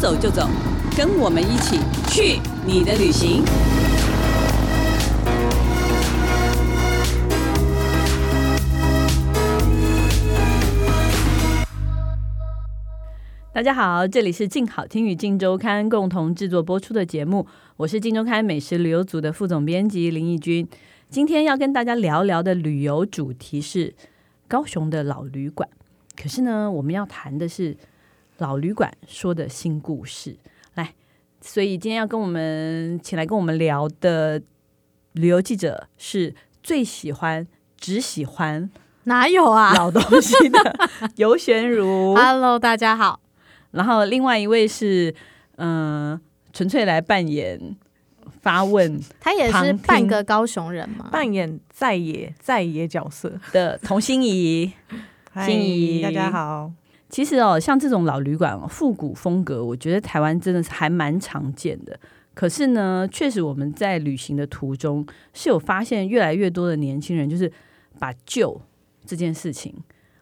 走就走，跟我们一起去你的旅行。大家好，这里是静好听与静周刊共同制作播出的节目，我是静周刊美食旅游组的副总编辑林义君。今天要跟大家聊聊的旅游主题是高雄的老旅馆。可是呢，我们要谈的是老旅馆说的新故事。来，所以今天要跟我们请来跟我们聊的旅游记者是最喜欢只喜欢哪有啊老东西的尤玄如。？Hello，大家好。然后另外一位是嗯、呃纯粹来扮演发问 他也是半个高雄人嘛，扮演在野在野角色。的童心怡。嗨心怡大家好。其实哦，像这种老旅馆哦，复古风格，我觉得台湾真的是还蛮常见的。可是呢，确实我们在旅行的途中是有发现越来越多的年轻人，就是把旧这件事情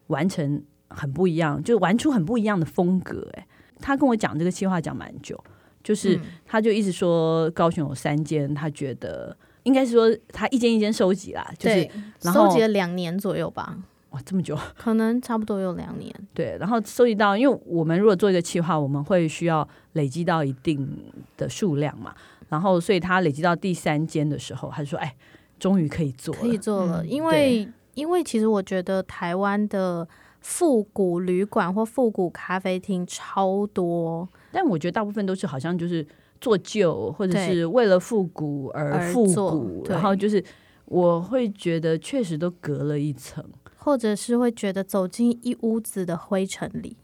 完成很不一样，就玩出很不一样的风格。哎，他跟我讲这个计划讲蛮久，就是嗯他就一直说高雄有三间，他觉得应该是说他一间一间收集啦，就是，收集了两年左右吧，哇这么久，可能差不多有两年。对，然后收集到，因为我们如果做一个企划，我们会需要累积到一定的数量嘛，然后所以他累积到第三间的时候，他就说：“哎，终于可以做了。”可以做了，嗯因为因为其实我觉得台湾的复古旅馆或复古咖啡厅超多，但我觉得大部分都是好像就是做旧，或者是为了复古而而复古，然后就是我会觉得确实都隔了一层。或者是会觉得走进一屋子的灰尘里，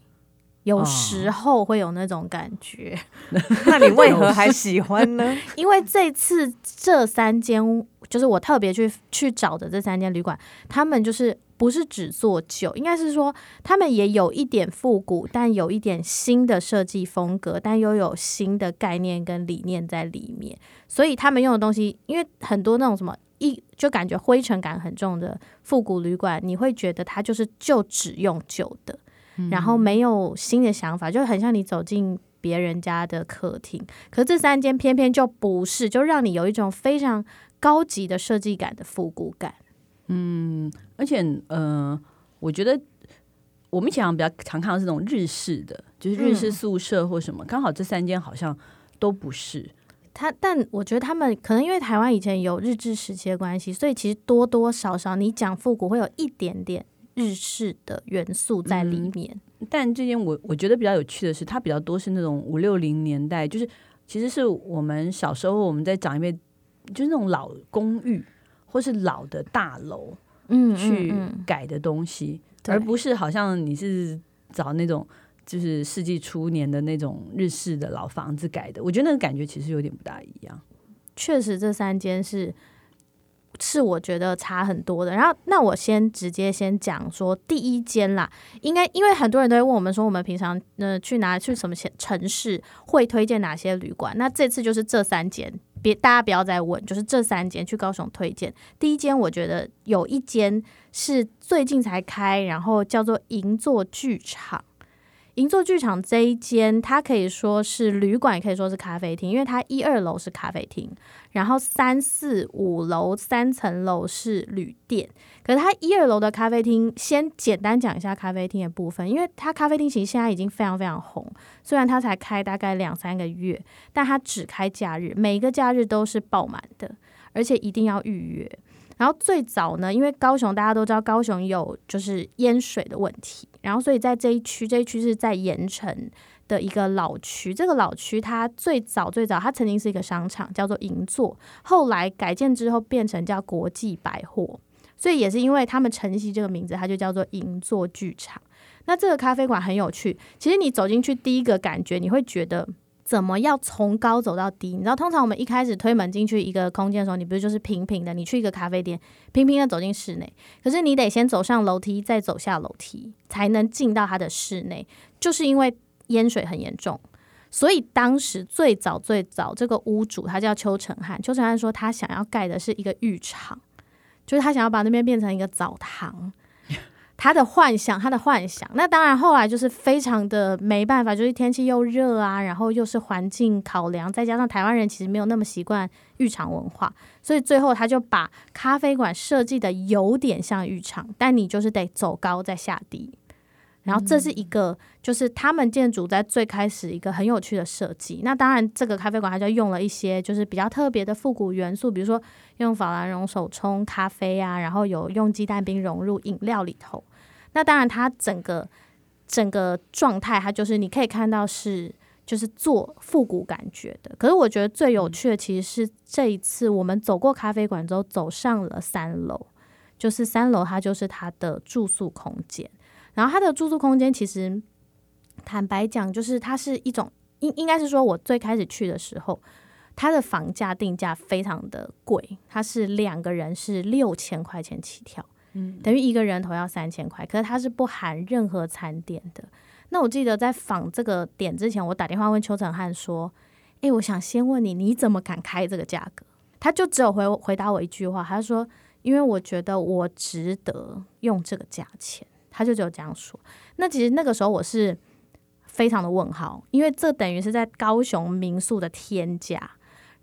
有哦时候会有那种感觉。那你为何还喜欢呢？因为这次这三间，就是我特别去去找的这三间旅馆，他们就是不是只做旧，应该是说他们也有一点复古，但有一点新的设计风格，但又有新的概念跟理念在里面。所以他们用的东西，因为很多那种什么一就感觉灰尘感很重的复古旅馆，你会觉得它就是就只用旧的，然后没有新的想法，就很像你走进别人家的客厅。可是这三间偏偏就不是，就让你有一种非常高级的设计感的复古感。嗯而且，呃，我觉得我们以前比较常看到这种日式的，就是日式嗯宿舍或什么，刚好这三间好像都不是。他，但我觉得他们可能因为台湾以前有日治时期的关系，所以其实多多少少你讲复古会有一点点日式的元素在里面。但这件我我觉得比较有趣的是，它比较多是那种五六零年代，就是其实是我们小时候我们在长一辈，就是那种老公寓或是老的大楼嗯，去改的东西，对而不是好像你是找那种就是世纪初年的那种日式的老房子改的。我觉得那个感觉其实有点不大一样。确实这三间是是我觉得差很多的。然后，那我先直接先讲说第一间啦，应该因为很多人都会问我们说，我们平常呃去哪去什么城城市会推荐哪些旅馆？那这次就是这三间，别大家不要再问，就是这三间去高雄推荐。第一间我觉得有一间是最近才开，然后叫做银座剧场。银座剧场这一间，它可以说是旅馆，也可以说是咖啡厅，因为它一二楼是咖啡厅，然后三四五楼三层楼是旅店。可是它一二楼的咖啡厅，先简单讲一下咖啡厅的部分，因为它咖啡厅其实现在已经非常非常红，虽然它才开大概两三个月，但它只开假日，每个假日都是爆满的，而且一定要预约。然后最早呢，因为高雄大家都知道高雄有就是淹水的问题，然后所以在这一区，这一区是在盐城的一个老区。这个老区它最早最早它曾经是一个商场，叫做银座，后来改建之后变成叫国际百货，所以也是因为他们承袭这个名字，它就叫做银座剧场。那这个咖啡馆很有趣，其实你走进去第一个感觉，你会觉得。怎么要从高走到低？你知道，通常我们一开始推门进去一个空间的时候，你不是就是平平的？你去一个咖啡店，平平的走进室内，可是你得先走上楼梯，再走下楼梯，才能进到它的室内。就是因为淹水很严重，所以当时最早最早这个屋主他叫邱成汉，邱成汉说他想要盖的是一个浴场，就是他想要把那边变成一个澡堂。他的幻想，他的幻想。那当然，后来就是非常的没办法，就是天气又热啊，然后又是环境考量，再加上台湾人其实没有那么习惯浴场文化，所以最后他就把咖啡馆设计的有点像浴场，但你就是得走高再下低。然后这是一个，就是他们建筑在最开始一个很有趣的设计。那当然，这个咖啡馆它就用了一些就是比较特别的复古元素，比如说用法兰绒手冲咖啡啊，然后有用鸡蛋冰融入饮料里头。那当然，它整个整个状态，它就是你可以看到是就是做复古感觉的。可是我觉得最有趣的其实是这一次我们走过咖啡馆之后，走上了三楼，就是三楼它就是它的住宿空间。然后它的住宿空间其实，坦白讲，就是它是一种应应该是说，我最开始去的时候，它的房价定价非常的贵，它是两个人是六千块钱起跳，等于一个人头要三千块，可是它是不含任何餐点的。那我记得在访这个点之前，我打电话问邱成汉说：“诶，我想先问你，你怎么敢开这个价格？”他就只有回回答我一句话，他说：“因为我觉得我值得用这个价钱。”他就只有这样说。那其实那个时候我是非常的问号，因为这等于是在高雄民宿的天价，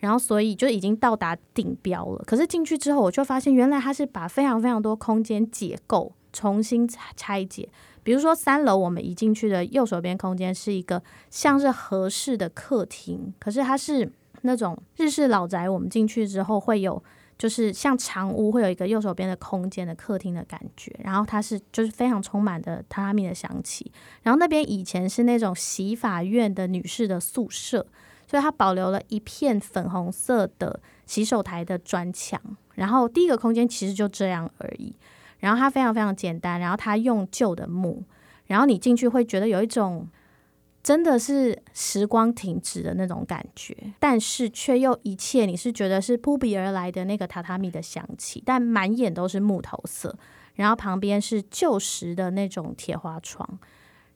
然后所以就已经到达顶标了。可是进去之后，我就发现原来它是把非常非常多空间解构、重新拆解。比如说三楼我们一进去的右手边空间是一个像是合适的客厅，可是它是那种日式老宅，我们进去之后会有。就是像长屋会有一个右手边的空间的客厅的感觉，然后它是就是非常充满的榻榻米的香气，然后那边以前是那种洗法院的女士的宿舍，所以它保留了一片粉红色的洗手台的砖墙，然后第一个空间其实就这样而已，然后它非常非常简单，然后它用旧的木，然后你进去会觉得有一种。真的是时光停止的那种感觉，但是却又一切你是觉得是扑鼻而来的那个榻榻米的香气，但满眼都是木头色，然后旁边是旧时的那种铁花窗，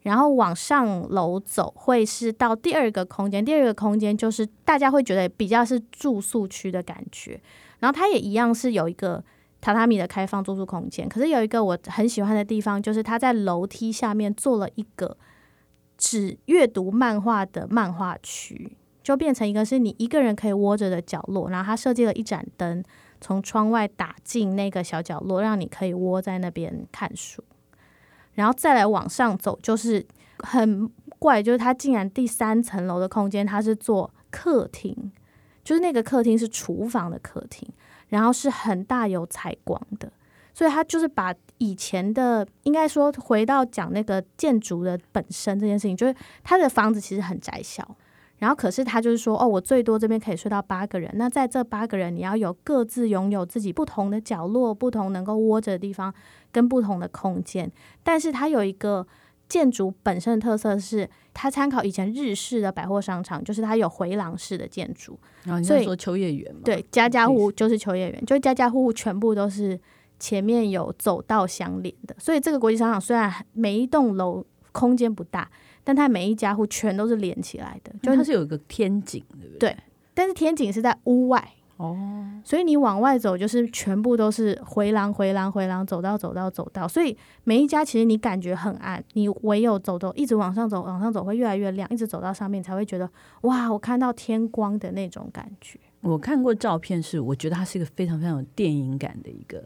然后往上楼走会是到第二个空间，第二个空间就是大家会觉得比较是住宿区的感觉，然后它也一样是有一个榻榻米的开放住宿空间，可是有一个我很喜欢的地方，就是它在楼梯下面做了一个。只阅读漫画的漫画区，就变成一个是你一个人可以窝着的角落。然后它设计了一盏灯，从窗外打进那个小角落，让你可以窝在那边看书。然后再来往上走，就是很怪，就是它竟然第三层楼的空间，它是做客厅，就是那个客厅是厨房的客厅，然后是很大有采光的。所以他就是把以前的，应该说回到讲那个建筑的本身这件事情，就是他的房子其实很窄小，然后可是他就是说，哦，我最多这边可以睡到八个人，那在这八个人，你要有各自拥有自己不同的角落，不同能够窝着的地方，跟不同的空间。但是它有一个建筑本身的特色是，它参考以前日式的百货商场，就是它有回廊式的建筑。然后你在说秋叶原吗？对，家家户户就是秋叶原，就家家户户全部都是。前面有走道相连的，所以这个国际商场虽然每一栋楼空间不大，但它每一家户全都是连起来的，就它是有一个天井，对不对？对，但是天井是在屋外哦，所以你往外走就是全部都是回廊、回廊、回廊，走到、走到、走到，所以每一家其实你感觉很暗，你唯有走走一直往上走，往上走会越来越亮，一直走到上面才会觉得哇，我看到天光的那种感觉。我看过照片，是我觉得它是一个非常非常有电影感的一个。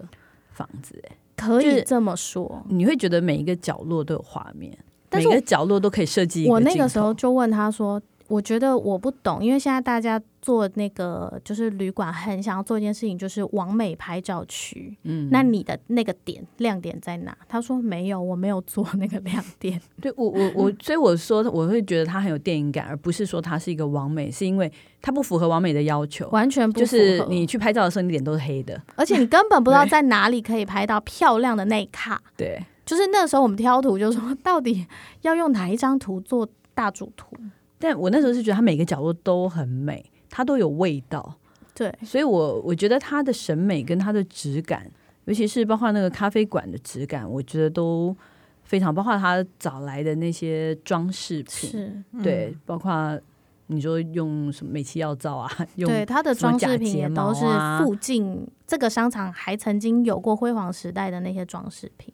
房子哎，可以这么说，你会觉得每一个角落都有画面，每个角落都可以设计。我那个时候就问他说。我觉得我不懂，因为现在大家做那个就是旅馆，很想要做一件事情，就是完美拍照区。嗯，那你的那个点亮点在哪？他说没有，我没有做那个亮点。对我我我，所以我说我会觉得它很有电影感，而不是说它是一个完美，是因为它不符合完美的要求，完全不就是你去拍照的时候，你脸都是黑的，而且你根本不知道在哪里可以拍到漂亮的那一卡。对，就是那时候我们挑图，就说到底要用哪一张图做大主图。但我那时候是觉得它每个角落都很美，它都有味道，对，所以我我觉得它的审美跟它的质感，尤其是包括那个咖啡馆的质感，我觉得都非常，包括他找来的那些装饰品，是，对，包括你说用什么美气药皂啊，用对它的装饰品也都是附近这个商场还曾经有过辉煌时代的那些装饰品。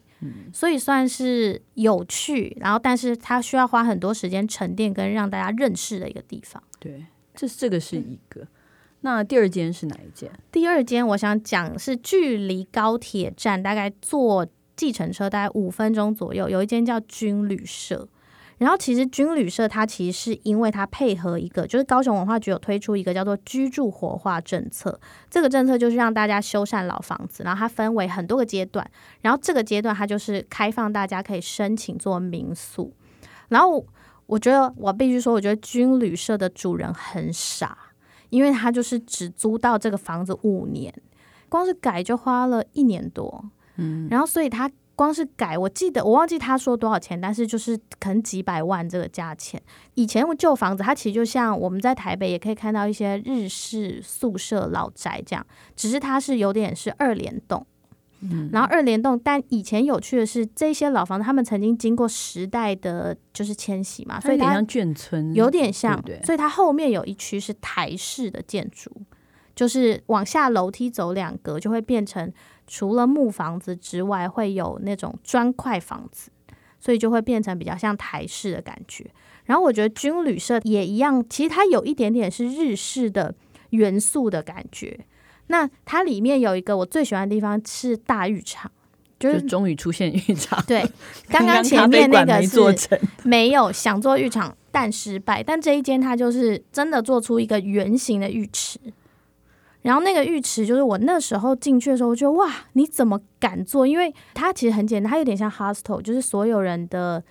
所以算是有趣，然后但是它需要花很多时间沉淀跟让大家认识的一个地方。对，这这个是一个。那第二间是哪一间？第二间我想讲是距离高铁站大概坐计程车大概五分钟左右，有一间叫军旅社。然后其实军旅社它其实是因为它配合一个，就是高雄文化局有推出一个叫做居住活化政策，这个政策就是让大家修缮老房子，然后它分为很多个阶段，然后这个阶段它就是开放大家可以申请做民宿。然后我觉得我必须说，我觉得军旅社的主人很傻，因为他就是只租到这个房子五年，光是改就花了一年多，嗯，然后所以他。光是改，我记得我忘记他说多少钱，但是就是可能几百万这个价钱。以前旧房子，它其实就像我们在台北也可以看到一些日式宿舍老宅这样，只是它是有点是二联动，嗯，然后二联动。但以前有趣的是，这些老房子他们曾经经过时代的就是迁徙嘛，所以它像眷村，有点像，所以它后面有一区是台式的建筑，就是往下楼梯走两格就会变成。除了木房子之外，会有那种砖块房子，所以就会变成比较像台式的感觉。然后我觉得军旅社也一样，其实它有一点点是日式的元素的感觉。那它里面有一个我最喜欢的地方是大浴场，就是终于出现浴场。对，刚刚 前面那个是没有想做浴场但失败，但这一间它就是真的做出一个圆形的浴池。然后那个浴池就是我那时候进去的时候，我觉得哇，你怎么敢做？因为它其实很简单，它有点像 hostel，就是所有人的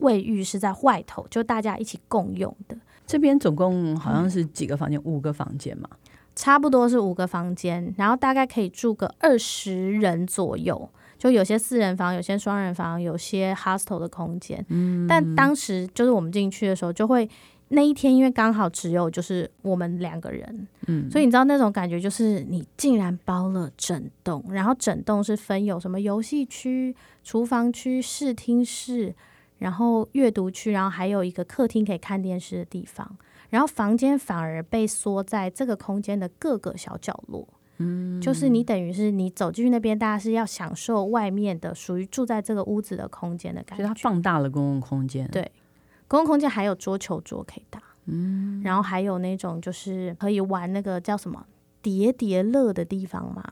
卫浴是在外头，就大家一起共用的。这边总共好像是几个房间？五个房间嘛，差不多是五个房间，然后大概可以住个二十人左右。就有些四人房，有些双人房，有些 hostel 的空间。嗯，但当时就是我们进去的时候就会。那一天，因为刚好只有就是我们两个人，嗯，所以你知道那种感觉，就是你竟然包了整栋，然后整栋是分有什么游戏区、厨房区、视听室，然后阅读区，然后还有一个客厅可以看电视的地方，然后房间反而被缩在这个空间的各个小角落，嗯，就是你等于是你走进去那边，大家是要享受外面的属于住在这个屋子的空间的感觉，它放大了公共空间，对。公共空间还有桌球桌可以打，嗯，然后还有那种就是可以玩那个叫什么叠叠乐的地方嘛，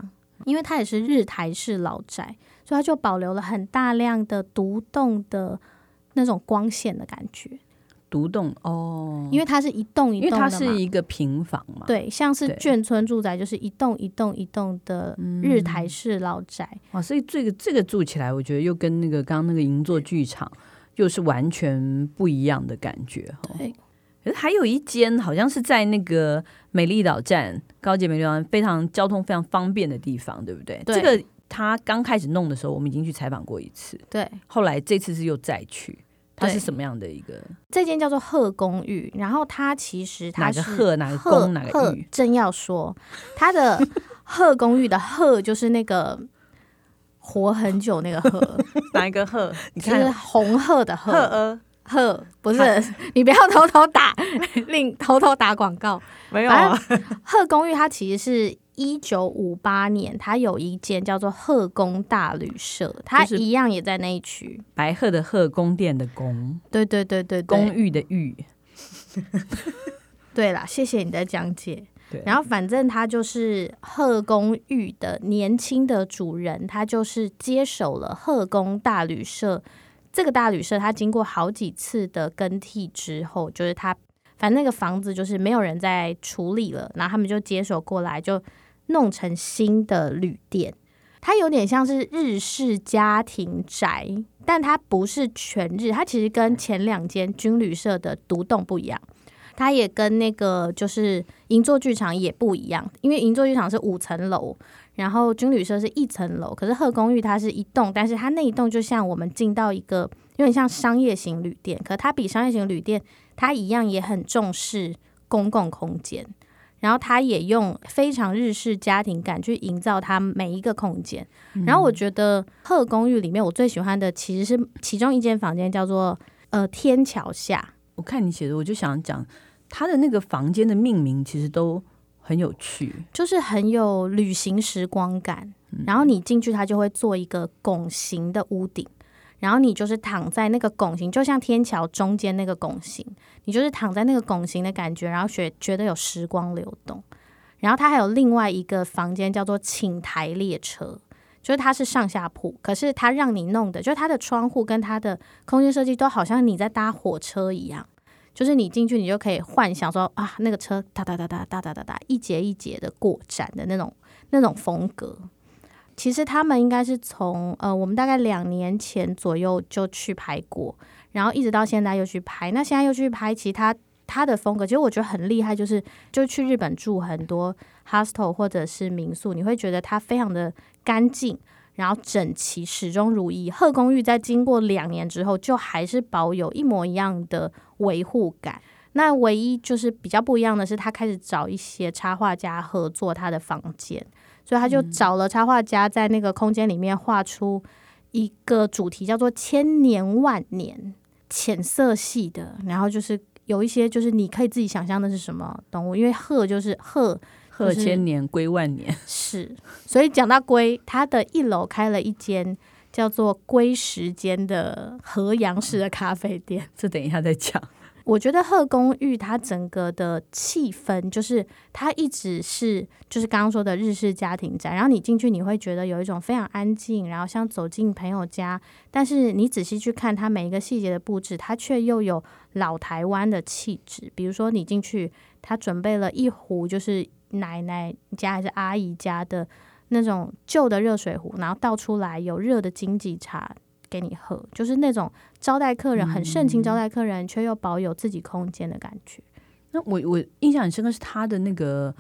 因为它也是日台式老宅，所以它就保留了很大量的独栋的那种光线的感觉。独栋哦，因为它是一栋一栋，因为它是一个平房嘛，对，像是眷村住宅就是一栋一栋一栋的日台式老宅。哇，所以这个这个住起来，我觉得又跟那个刚刚那个银座剧场。又是完全不一样的感觉可是还有一间好像是在那个美丽岛站，高捷美丽岛非常交通非常方便的地方，对不对？对这个他刚开始弄的时候，我们已经去采访过一次。对，后来这次是又再去，它是什么样的一个？这间叫做鹤公寓，然后它其实它是鹤哪个公哪个玉？正要说它的鹤公寓的鹤就是那个。活很久那个鹤，哪一个鹤？你看红鹤的鹤，鹤鹤不是，你不要偷偷打，另偷偷打广告。没有啊，鹤公寓它其实是一九五八年，它有一间叫做鹤宫大旅社，它一样也在那一区。白鹤的鹤，宫殿的宫，对对对对，公寓的寓。对啦，谢谢你的讲解。然后反正他就是鹤公寓的年轻的主人，他就是接手了鹤宫大旅社。这个大旅社他经过好几次的更替之后，就是他反正那个房子就是没有人在处理了，然后他们就接手过来，就弄成新的旅店。它有点像是日式家庭宅，但它不是全日，它其实跟前两间军旅社的独栋不一样。它也跟那个就是银座剧场也不一样，因为银座剧场是五层楼，然后军旅社是一层楼，可是鹤公寓它是一栋，但是它那一栋就像我们进到一个有点像商业型旅店，可它比商业型旅店它一样也很重视公共空间，然后它也用非常日式家庭感去营造它每一个空间。然后我觉得鹤公寓里面我最喜欢的其实是其中一间房间叫做呃天桥下。我看你写的，我就想讲他的那个房间的命名，其实都很有趣，就是很有旅行时光感。然后你进去，它就会做一个拱形的屋顶，然后你就是躺在那个拱形，就像天桥中间那个拱形，你就是躺在那个拱形的感觉，然后觉觉得有时光流动。然后它还有另外一个房间叫做寝台列车，就是它是上下铺，可是它让你弄的，就是它的窗户跟它的空间设计都好像你在搭火车一样。就是你进去，你就可以幻想说啊，那个车哒哒哒哒哒哒哒哒，一节一节的过站的那种那种风格。其实他们应该是从呃，我们大概两年前左右就去拍过，然后一直到现在又去拍。那现在又去拍其他他的风格，其实我觉得很厉害，就是就去日本住很多 hostel 或者是民宿，你会觉得它非常的干净。然后整齐，始终如一。鹤公寓在经过两年之后，就还是保有一模一样的维护感。那唯一就是比较不一样的是，他开始找一些插画家合作他的房间，所以他就找了插画家在那个空间里面画出一个主题，叫做“千年万年”，浅色系的。然后就是有一些就是你可以自己想象的是什么动物，因为鹤就是鹤。鹤千年，归万年。是，所以讲到龟，它的一楼开了一间叫做“龟时间”的河阳式的咖啡店。这等一下再讲。我觉得贺公寓它整个的气氛，就是它一直是就是刚刚说的日式家庭宅，然后你进去你会觉得有一种非常安静，然后像走进朋友家。但是你仔细去看它每一个细节的布置，它却又有老台湾的气质。比如说你进去，它准备了一壶就是。奶奶家还是阿姨家的那种旧的热水壶，然后倒出来有热的经济茶给你喝，就是那种招待客人很盛情招待客人，却又保有自己空间的感觉。那我我印象很深刻是他的那个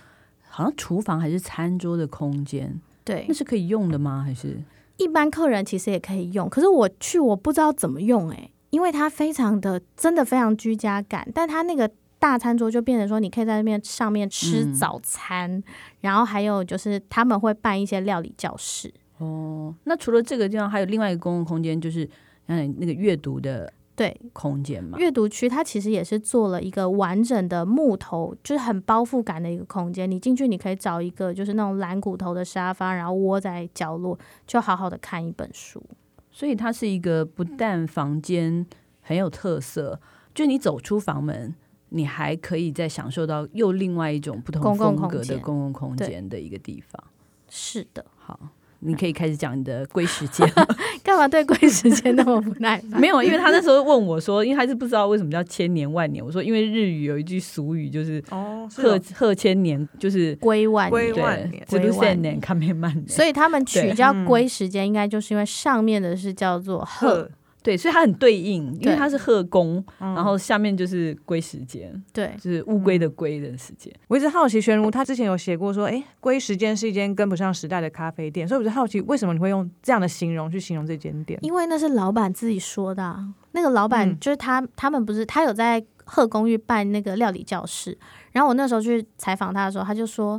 好像厨房还是餐桌的空间，对，那是可以用的吗？还是一般客人其实也可以用，可是我去我不知道怎么用哎，因为它非常的真的非常居家感，但它那个。大餐桌就变成说，你可以在那边上面吃早餐，然后还有就是他们会办一些料理教室。哦，那除了这个地方，还有另外一个公共空间，就是嗯那个阅读的对空间嘛。阅读区它其实也是做了一个完整的木头，就是很包覆感的一个空间。你进去，你可以找一个就是那种蓝骨头的沙发，然后窝在角落，就好好的看一本书。所以它是一个不但房间很有特色，就你走出房门。你还可以再享受到又另外一种不同风格的公共空间的一个地方。是的，好，你可以开始讲你的归时间。干嘛对归时间那么不耐烦？没有，因为他那时候问我说，因为他是不知道为什么叫千年万年。我说，因为日语有一句俗语就是“哦，贺贺千年”，就是归万归万年，归万年，看面慢年。所以他们取叫归时间，应该就是因为上面的是叫做贺。对，所以它很对应，因为它是鹤宫，然后下面就是龟时间，对，就是乌龟的龟的时间。我一直好奇，玄如他之前有写过说，哎，龟时间是一间跟不上时代的咖啡店，所以我就好奇，为什么你会用这样的形容去形容这间店？因为那是老板自己说的，那个老板就是他，他们不是他有在鹤公寓办那个料理教室，然后我那时候去采访他的时候，他就说。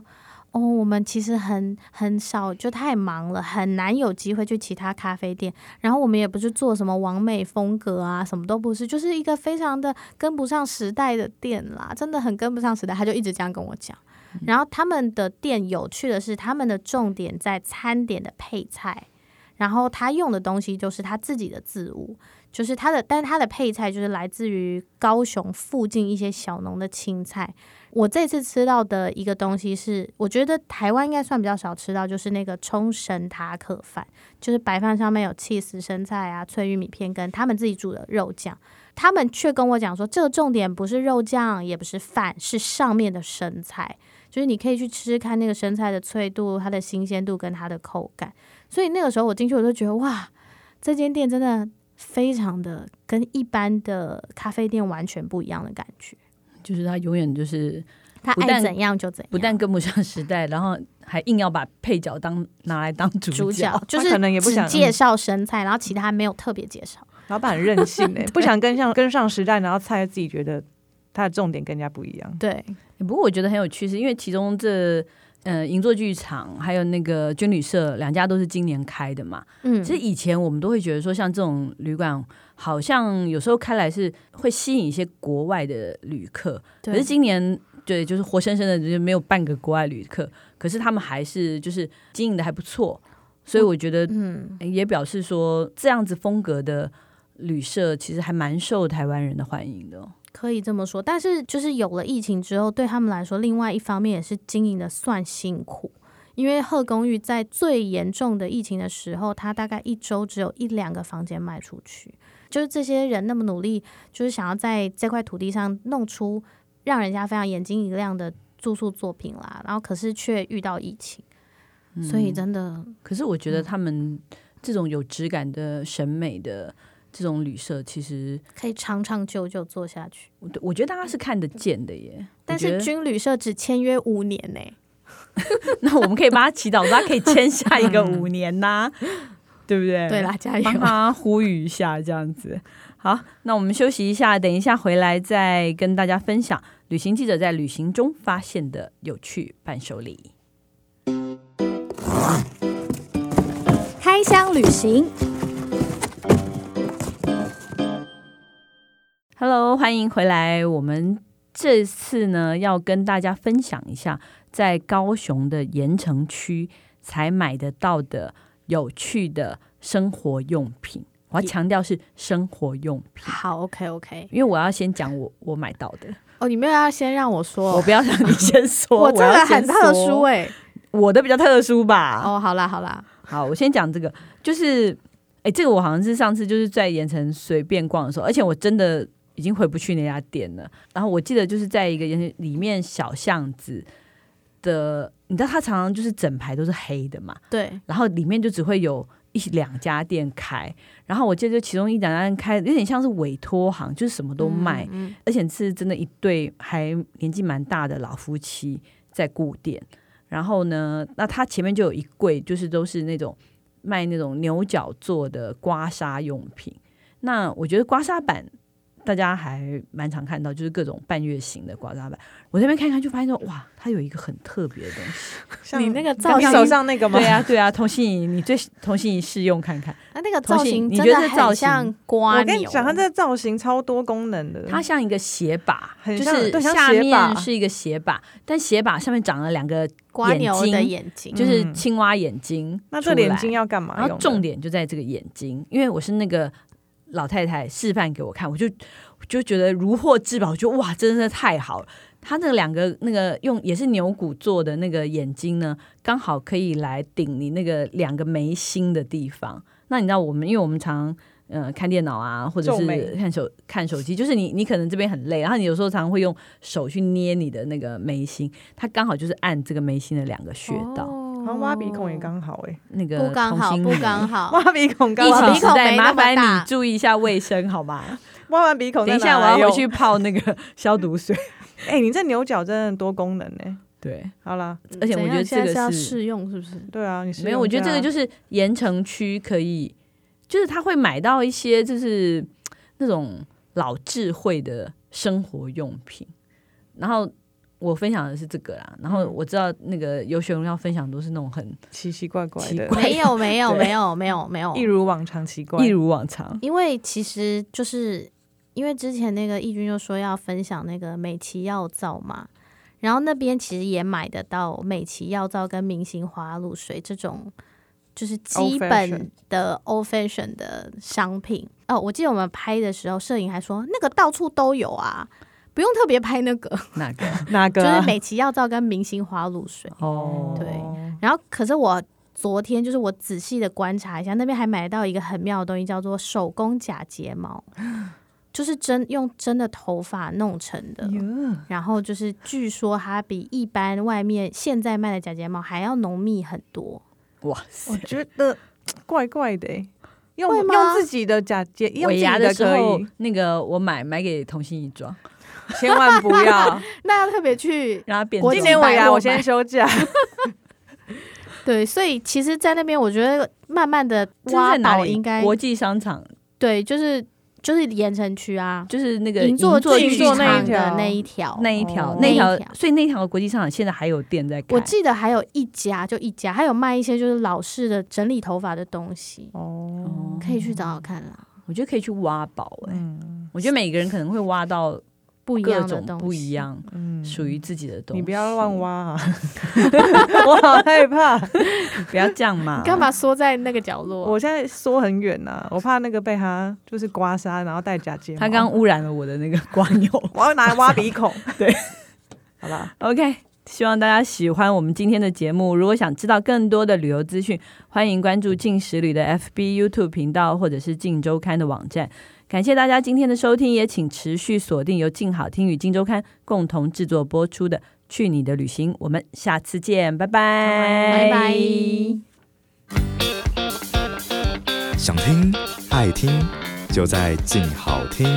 哦，我们其实很很少，就太忙了，很难有机会去其他咖啡店。然后我们也不是做什么完美风格啊，什么都不是，就是一个非常的跟不上时代的店啦，真的很跟不上时代。他就一直这样跟我讲。然后他们的店有趣的是，他们的重点在餐点的配菜，然后他用的东西就是他自己的自物，就是他的，但是他的配菜就是来自于高雄附近一些小农的青菜。我这次吃到的一个东西是，我觉得台湾应该算比较少吃到，就是那个冲绳塔可饭，就是白饭上面有 cheese 生菜啊、脆玉米片跟他们自己煮的肉酱。他们却跟我讲说，这个重点不是肉酱，也不是饭，是上面的生菜。就是你可以去吃吃看那个生菜的脆度、它的新鲜度跟它的口感。所以那个时候我进去，我就觉得哇，这间店真的非常的跟一般的咖啡店完全不一样的感觉。就是他永远就是他爱怎样就怎样，不但跟不上时代，然后还硬要把配角当拿来当主角，就是可能也不想介绍生菜，然后其他没有特别介绍。老板很任性哎，不想跟上跟上时代，然后菜自己觉得他的重点跟人家不一样。对，不过我觉得很有趣，是因为其中这呃银座剧场还有那个军旅社两家都是今年开的嘛。嗯，其实以前我们都会觉得说，像这种旅馆。好像有时候开来是会吸引一些国外的旅客，可是今年对，就是活生生的就没有半个国外旅客，可是他们还是就是经营的还不错。所以我觉得嗯，也表示说，这样子风格的旅社其实还蛮受台湾人的欢迎的哦。可以这么说。但是就是有了疫情之后，对他们来说，另外一方面也是经营的算辛苦。因为鹤公寓在最严重的疫情的时候，它大概一周只有一两个房间卖出去。就是这些人那么努力，就是想要在这块土地上弄出让人家非常眼睛一亮的住宿作品啦，然后可是却遇到疫情，所以真的可是我觉得他们这种有质感的审美的这种旅社，其实可以长长久久做下去。我我觉得大家是看得见的耶。但是军旅社只签约五年呢、那我们可以帮他祈祷，他可以签下一个五年呐、对不对？对啦，加油！帮他呼吁一下，这样子。好，那我们休息一下，等一下回来再跟大家分享旅行记者在旅行中发现的有趣伴手礼。开箱旅行，Hello，欢迎回来。我们这次呢要跟大家分享一下，在高雄的盐城区才买得到的有趣的生活用品。我要强调是生活用品，好，OK OK。因为我要先讲我我买到的，哦，你没有要先让我说，我不要让你先说，我这个很特殊说哎、我的比较特殊吧。哦，好啦好啦，好，我先讲这个，就是，哎，这个我好像是上次就是在盐城随便逛的时候，而且我真的已经回不去那家店了。然后我记得就是在一个盐城里面小巷子的，你知道它常常就是整排都是黑的嘛，对，然后里面就只会有一两家店开。然后我记得就其中一两家店开，有点像是委托行，就是什么都卖，嗯，而且是真的一对还年纪蛮大的老夫妻在顾店。然后呢，那他前面就有一柜，就是都是那种卖那种牛角做的刮痧用品。那我觉得刮痧板大家还蛮常看到，就是各种半月形的刮痧板。我这边看看就发现说，哇，它有一个很特别的东西。像你那个造型手上那个吗？对啊，对啊，童心怡，你最童心怡试用看看，那那个造型你觉得这造型像瓜牛。我跟你讲，它这个造型超多功能的，它像一个鞋把，很就是下面是一个鞋把，但鞋把上面长了两个瓜牛的眼睛眼睛，就是嗯青蛙眼睛。那这眼睛，要干嘛？然后重点就在这个眼睛，因为我是那个老太太示范给我看，我就就觉得如获至宝，我就哇，真的是太好了。它那两个那个用也是牛骨做的那个眼睛呢，刚好可以来顶你那个两个眉心的地方。那你知道我们，因为我们常呃看电脑啊，或者是看手看手机，就是你你可能这边很累，然后你有时候常常会用手去捏你的那个眉心，它刚好就是按这个眉心的两个穴道，然后挖鼻孔也刚好哎，那个不刚好，不刚好。挖鼻孔刚好我鼻情时代，孔没那么麻烦你注意一下卫生，好吗？挖完鼻孔，等一下我要回去。泡那个 消毒水。哎，你这牛角真的多功能呢。对，好啦，而且我觉得这怎样现在是要个是试用，是不是？对啊，你试没有，我觉得这个就是是盐城区可以，就是他会买到一些就是那种老智慧的生活用品。然后我分享的是这个啦，然后我知道那个有雪荣要分享都是那种很奇奇怪怪的，奇怪没有，没有，对没有，没有，没有一。如往常奇怪一。如往常。因为其实就是因为之前那个义军就说要分享那个美琪药皂嘛，然后那边其实也买得到美琪药皂跟明星花露水这种。就是基本的 old fashion 的商品哦，我记得我们拍的时候，摄影还说那个到处都有啊，不用特别拍那个，哪个？就哪个就？是美琪药皂跟明星花露水。哦，对然后，可是我昨天就是我仔细的观察一下，那边还买到一个很妙的东西，叫做手工假睫毛，就是真用真的头发弄成的。哟然后就是据说它比一般外面现在卖的假睫毛还要浓密很多。哇塞我！觉得怪怪的欸，用用自己的假睫，用自己尾牙的时可候以，，那个我买买给童心一装，千万不要。那要特别去让它变。今年我百货买。先休假，对，所以其实，在那边我觉得慢慢的挖？宝应该国际商场，对，就是就是盐城区啊，就是那个银座剧剧剧那一场的那一条。那一条哦。那条那一条，所以那条国际商场现在还有店在开。我记得还有一家，就一家，还有卖一些就是老式的整理头发的东西，哦，可以去找找看啦。我觉得可以去挖宝哎、嗯，我觉得每个人可能会挖到不一各样的东西，种不一。样，嗯，属于自己的东西。你不要乱挖啊！我好害怕，不要这样嘛！干嘛缩在那个角落？我现在缩很远呐、我怕那个被他就是刮痧，然后戴假睫毛。他刚污染了我的那个光油。我要拿来挖鼻孔。对，好吧，OK，希望大家喜欢我们今天的节目。如果想知道更多的旅游资讯，欢迎关注静时旅的 FB、YouTube 频道，或者是静周刊的网站。感谢大家今天的收听，也请持续锁定由静好听与静周刊共同制作播出的《去你的旅行》，我们下次见，拜拜，拜拜。想听爱听，就在静好听。